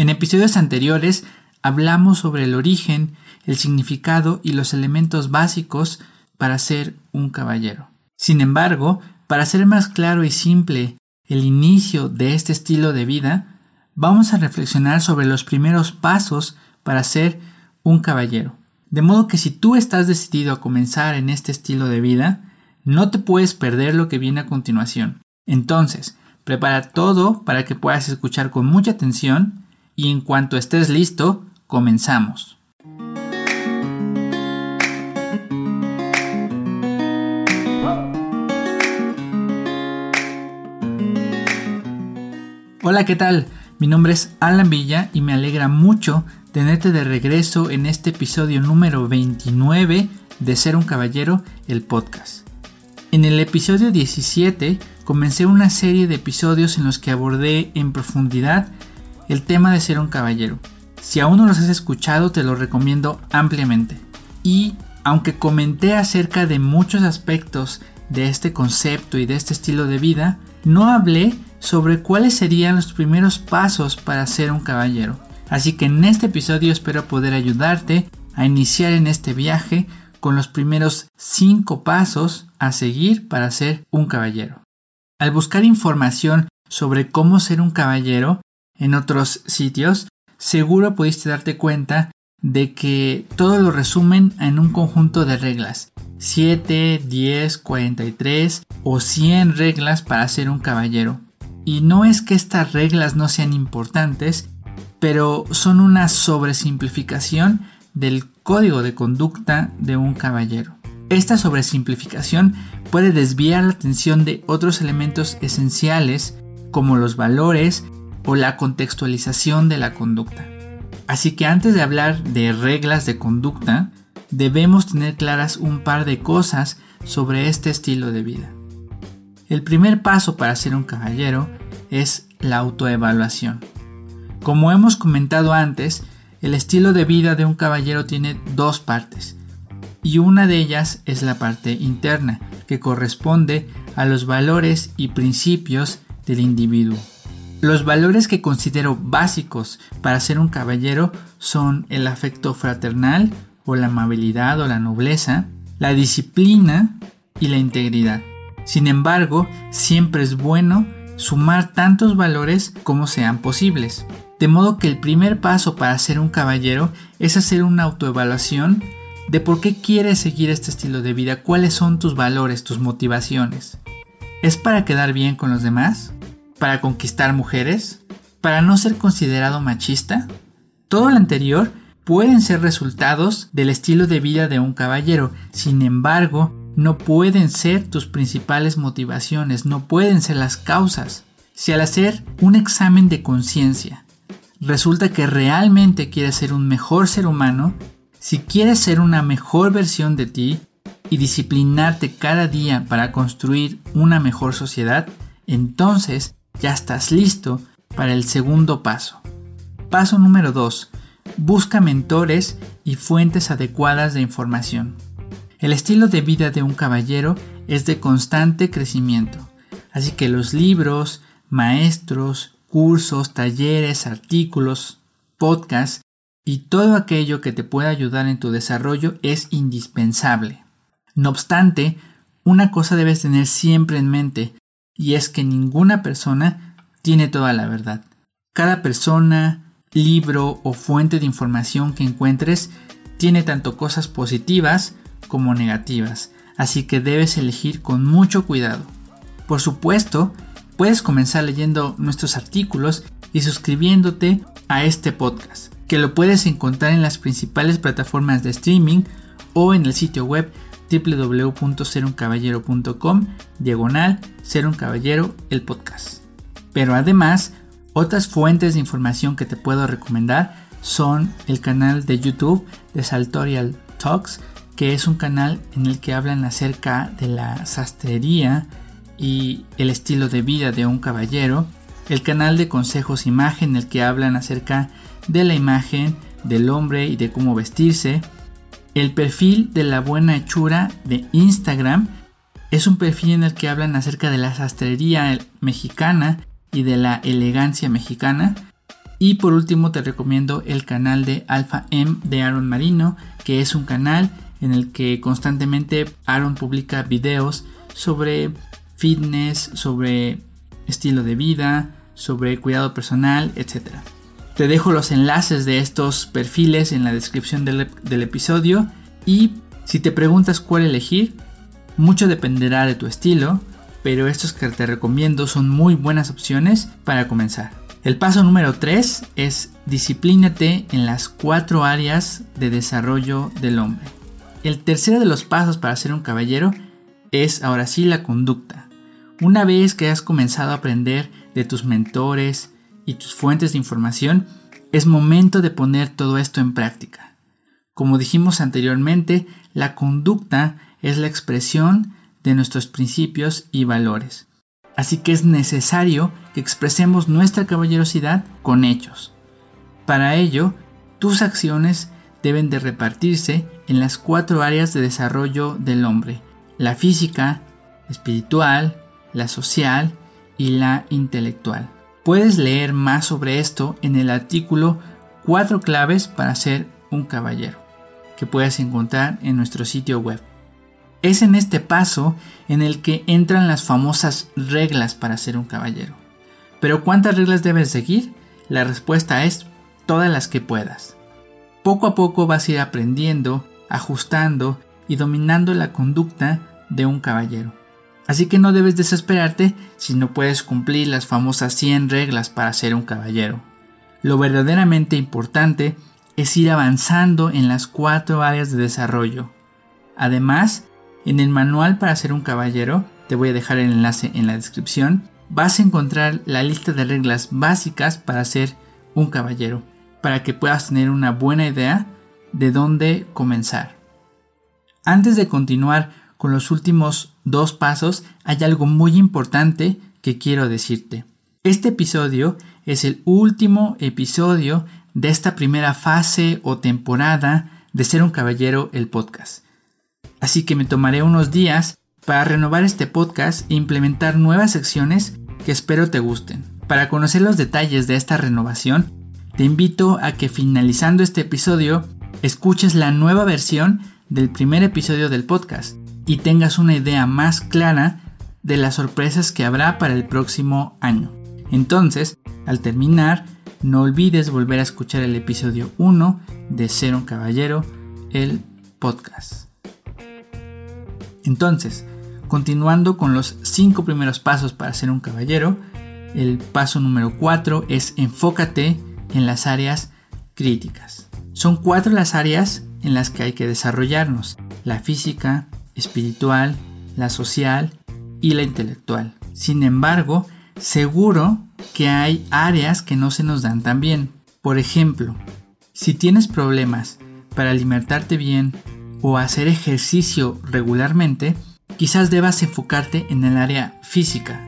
En episodios anteriores hablamos sobre el origen, el significado y los elementos básicos para ser un caballero. Sin embargo, para ser más claro y simple el inicio de este estilo de vida, vamos a reflexionar sobre los primeros pasos para ser un caballero. De modo que si tú estás decidido a comenzar en este estilo de vida, no te puedes perder lo que viene a continuación. Entonces, prepara todo para que puedas escuchar con mucha atención y en cuanto estés listo, comenzamos. Hola, ¿qué tal? Mi nombre es Alan Villa y me alegra mucho tenerte de regreso en este episodio número 29 de Ser un Caballero, el podcast. En el episodio 17 comencé una serie de episodios en los que abordé en profundidad el tema de ser un caballero. Si aún no los has escuchado te lo recomiendo ampliamente. Y aunque comenté acerca de muchos aspectos de este concepto y de este estilo de vida, no hablé sobre cuáles serían los primeros pasos para ser un caballero. Así que en este episodio espero poder ayudarte a iniciar en este viaje con los primeros 5 pasos a seguir para ser un caballero. Al buscar información sobre cómo ser un caballero en otros sitios, seguro pudiste darte cuenta de que todo lo resumen en un conjunto de reglas. 7, 10, 43 o 100 reglas para ser un caballero. Y no es que estas reglas no sean importantes, pero son una sobresimplificación del código de conducta de un caballero. Esta sobresimplificación puede desviar la atención de otros elementos esenciales como los valores o la contextualización de la conducta. Así que antes de hablar de reglas de conducta, debemos tener claras un par de cosas sobre este estilo de vida. El primer paso para ser un caballero es la autoevaluación. Como hemos comentado antes, el estilo de vida de un caballero tiene dos partes, y una de ellas es la parte interna, que corresponde a los valores y principios del individuo. Los valores que considero básicos para ser un caballero son el afecto fraternal o la amabilidad o la nobleza, la disciplina y la integridad. Sin embargo, siempre es bueno sumar tantos valores como sean posibles. De modo que el primer paso para ser un caballero es hacer una autoevaluación de por qué quieres seguir este estilo de vida, cuáles son tus valores, tus motivaciones. ¿Es para quedar bien con los demás? ¿Para conquistar mujeres? ¿Para no ser considerado machista? Todo lo anterior pueden ser resultados del estilo de vida de un caballero, sin embargo, no pueden ser tus principales motivaciones, no pueden ser las causas. Si al hacer un examen de conciencia resulta que realmente quieres ser un mejor ser humano, si quieres ser una mejor versión de ti y disciplinarte cada día para construir una mejor sociedad, entonces ya estás listo para el segundo paso. Paso número 2. Busca mentores y fuentes adecuadas de información. El estilo de vida de un caballero es de constante crecimiento, así que los libros, maestros, cursos, talleres, artículos, podcasts y todo aquello que te pueda ayudar en tu desarrollo es indispensable. No obstante, una cosa debes tener siempre en mente y es que ninguna persona tiene toda la verdad. Cada persona, libro o fuente de información que encuentres tiene tanto cosas positivas como negativas, así que debes elegir con mucho cuidado. Por supuesto, puedes comenzar leyendo nuestros artículos y suscribiéndote a este podcast, que lo puedes encontrar en las principales plataformas de streaming o en el sitio web www.seruncaballero.com diagonal ser un caballero el podcast. Pero además, otras fuentes de información que te puedo recomendar son el canal de YouTube de Saltorial Talks que es un canal en el que hablan acerca de la sastrería y el estilo de vida de un caballero, el canal de consejos imagen en el que hablan acerca de la imagen del hombre y de cómo vestirse, el perfil de la buena hechura de Instagram es un perfil en el que hablan acerca de la sastrería mexicana y de la elegancia mexicana. Y por último te recomiendo el canal de Alpha M de Aaron Marino, que es un canal en el que constantemente Aaron publica videos sobre fitness, sobre estilo de vida, sobre cuidado personal, etc. Te dejo los enlaces de estos perfiles en la descripción del, episodio y si te preguntas cuál elegir, mucho dependerá de tu estilo, pero estos que te recomiendo son muy buenas opciones para comenzar. El paso número 3 es disciplínate en las cuatro áreas de desarrollo del hombre. El tercero de los pasos para ser un caballero es ahora sí la conducta. Una vez que has comenzado a aprender de tus mentores y tus fuentes de información, es momento de poner todo esto en práctica. Como dijimos anteriormente, la conducta es la expresión de nuestros principios y valores. Así que es necesario que expresemos nuestra caballerosidad con hechos. Para ello, tus acciones deben de repartirse en las cuatro áreas de desarrollo del hombre, la física, espiritual, la social y la intelectual. Puedes leer más sobre esto en el artículo Cuatro claves para ser un caballero, que puedes encontrar en nuestro sitio web. Es en este paso en el que entran las famosas reglas para ser un caballero. Pero ¿cuántas reglas debes seguir? La respuesta es todas las que puedas. Poco a poco vas a ir aprendiendo, ajustando y dominando la conducta de un caballero. Así que no debes desesperarte si no puedes cumplir las famosas 100 reglas para ser un caballero. Lo verdaderamente importante es ir avanzando en las cuatro áreas de desarrollo. Además, en el manual para ser un caballero, te voy a dejar el enlace en la descripción, vas a encontrar la lista de reglas básicas para ser un caballero, para que puedas tener una buena idea de dónde comenzar. Antes de continuar con los últimos dos pasos, hay algo muy importante que quiero decirte. Este episodio es el último episodio de esta primera fase o temporada de Ser un Caballero el podcast. Así que me tomaré unos días para renovar este podcast e implementar nuevas secciones que espero te gusten. Para conocer los detalles de esta renovación, te invito a que finalizando este episodio escuches la nueva versión del primer episodio del podcast y tengas una idea más clara de las sorpresas que habrá para el próximo año. Entonces, al terminar, no olvides volver a escuchar el episodio 1 de Ser un Caballero, el podcast. Entonces, continuando con los cinco primeros pasos para ser un caballero, el paso número 4 es enfócate en las áreas críticas. Son cuatro las áreas en las que hay que desarrollarnos, la física, espiritual, la social y la intelectual. Sin embargo, seguro que hay áreas que no se nos dan tan bien. Por ejemplo, si tienes problemas para alimentarte bien o hacer ejercicio regularmente, quizás debas enfocarte en el área física.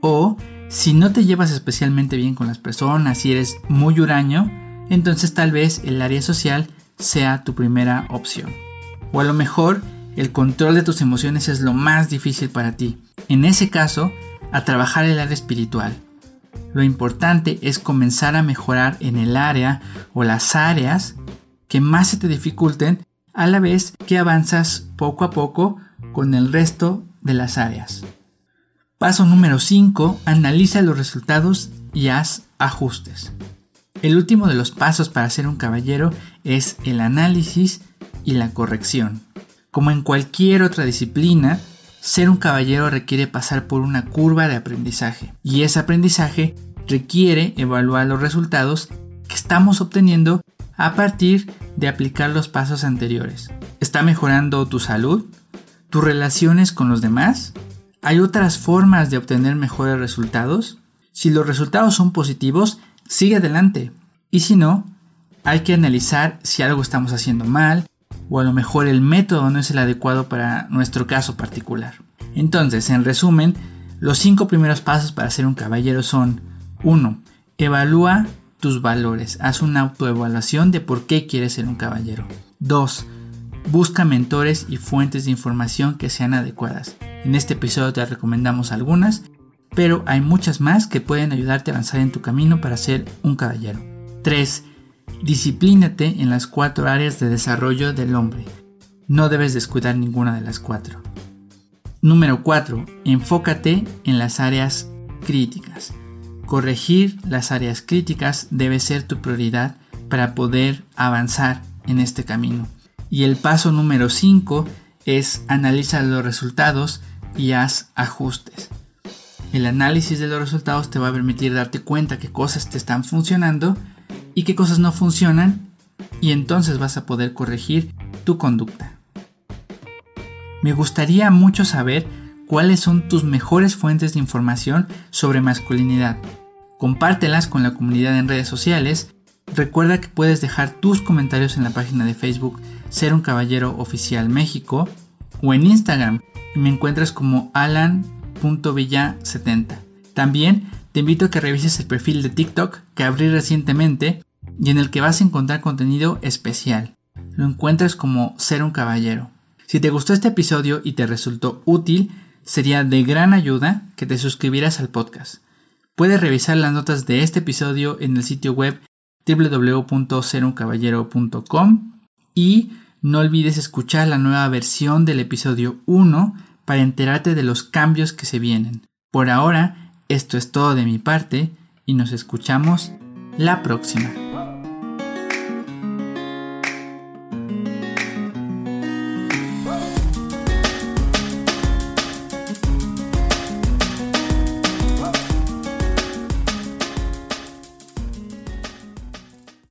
O si no te llevas especialmente bien con las personas y eres muy huraño, entonces tal vez el área social sea tu primera opción. O a lo mejor el control de tus emociones es lo más difícil para ti. En ese caso, a trabajar el área espiritual. Lo importante es comenzar a mejorar en el área o las áreas que más se te dificulten a la vez que avanzas poco a poco con el resto de las áreas. Paso número 5. Analiza los resultados y haz ajustes. El último de los pasos para ser un caballero es el análisis y la corrección. Como en cualquier otra disciplina, ser un caballero requiere pasar por una curva de aprendizaje y ese aprendizaje requiere evaluar los resultados que estamos obteniendo a partir de aplicar los pasos anteriores. ¿Está mejorando tu salud? ¿Tus relaciones con los demás? ¿Hay otras formas de obtener mejores resultados? Si los resultados son positivos, sigue adelante. Y si no, hay que analizar si algo estamos haciendo mal o a lo mejor el método no es el adecuado para nuestro caso particular. Entonces, en resumen, los cinco primeros pasos para ser un caballero son 1. Evalúa tus valores. Haz una autoevaluación de por qué quieres ser un caballero. 2. Busca mentores y fuentes de información que sean adecuadas. En este episodio te recomendamos algunas, pero hay muchas más que pueden ayudarte a avanzar en tu camino para ser un caballero. 3. Disciplínate en las cuatro áreas de desarrollo del hombre. No debes descuidar ninguna de las cuatro. Número 4. Enfócate en las áreas críticas. Corregir las áreas críticas debe ser tu prioridad para poder avanzar en este camino. Y el paso número 5 es analizar los resultados y haz ajustes. El análisis de los resultados te va a permitir darte cuenta qué cosas te están funcionando y qué cosas no funcionan y entonces vas a poder corregir tu conducta. Me gustaría mucho saber cuáles son tus mejores fuentes de información sobre masculinidad. Compártelas con la comunidad en redes sociales. Recuerda que puedes dejar tus comentarios en la página de Facebook Ser un Caballero Oficial México o en Instagram y me encuentras como alan.villa70. También te invito a que revises el perfil de TikTok que abrí recientemente y en el que vas a encontrar contenido especial. Lo encuentras como Ser un Caballero. Si te gustó este episodio y te resultó útil, sería de gran ayuda que te suscribieras al podcast. Puedes revisar las notas de este episodio en el sitio web www.seruncaballero.com y no olvides escuchar la nueva versión del episodio 1 para enterarte de los cambios que se vienen. Por ahora, esto es todo de mi parte y nos escuchamos la próxima.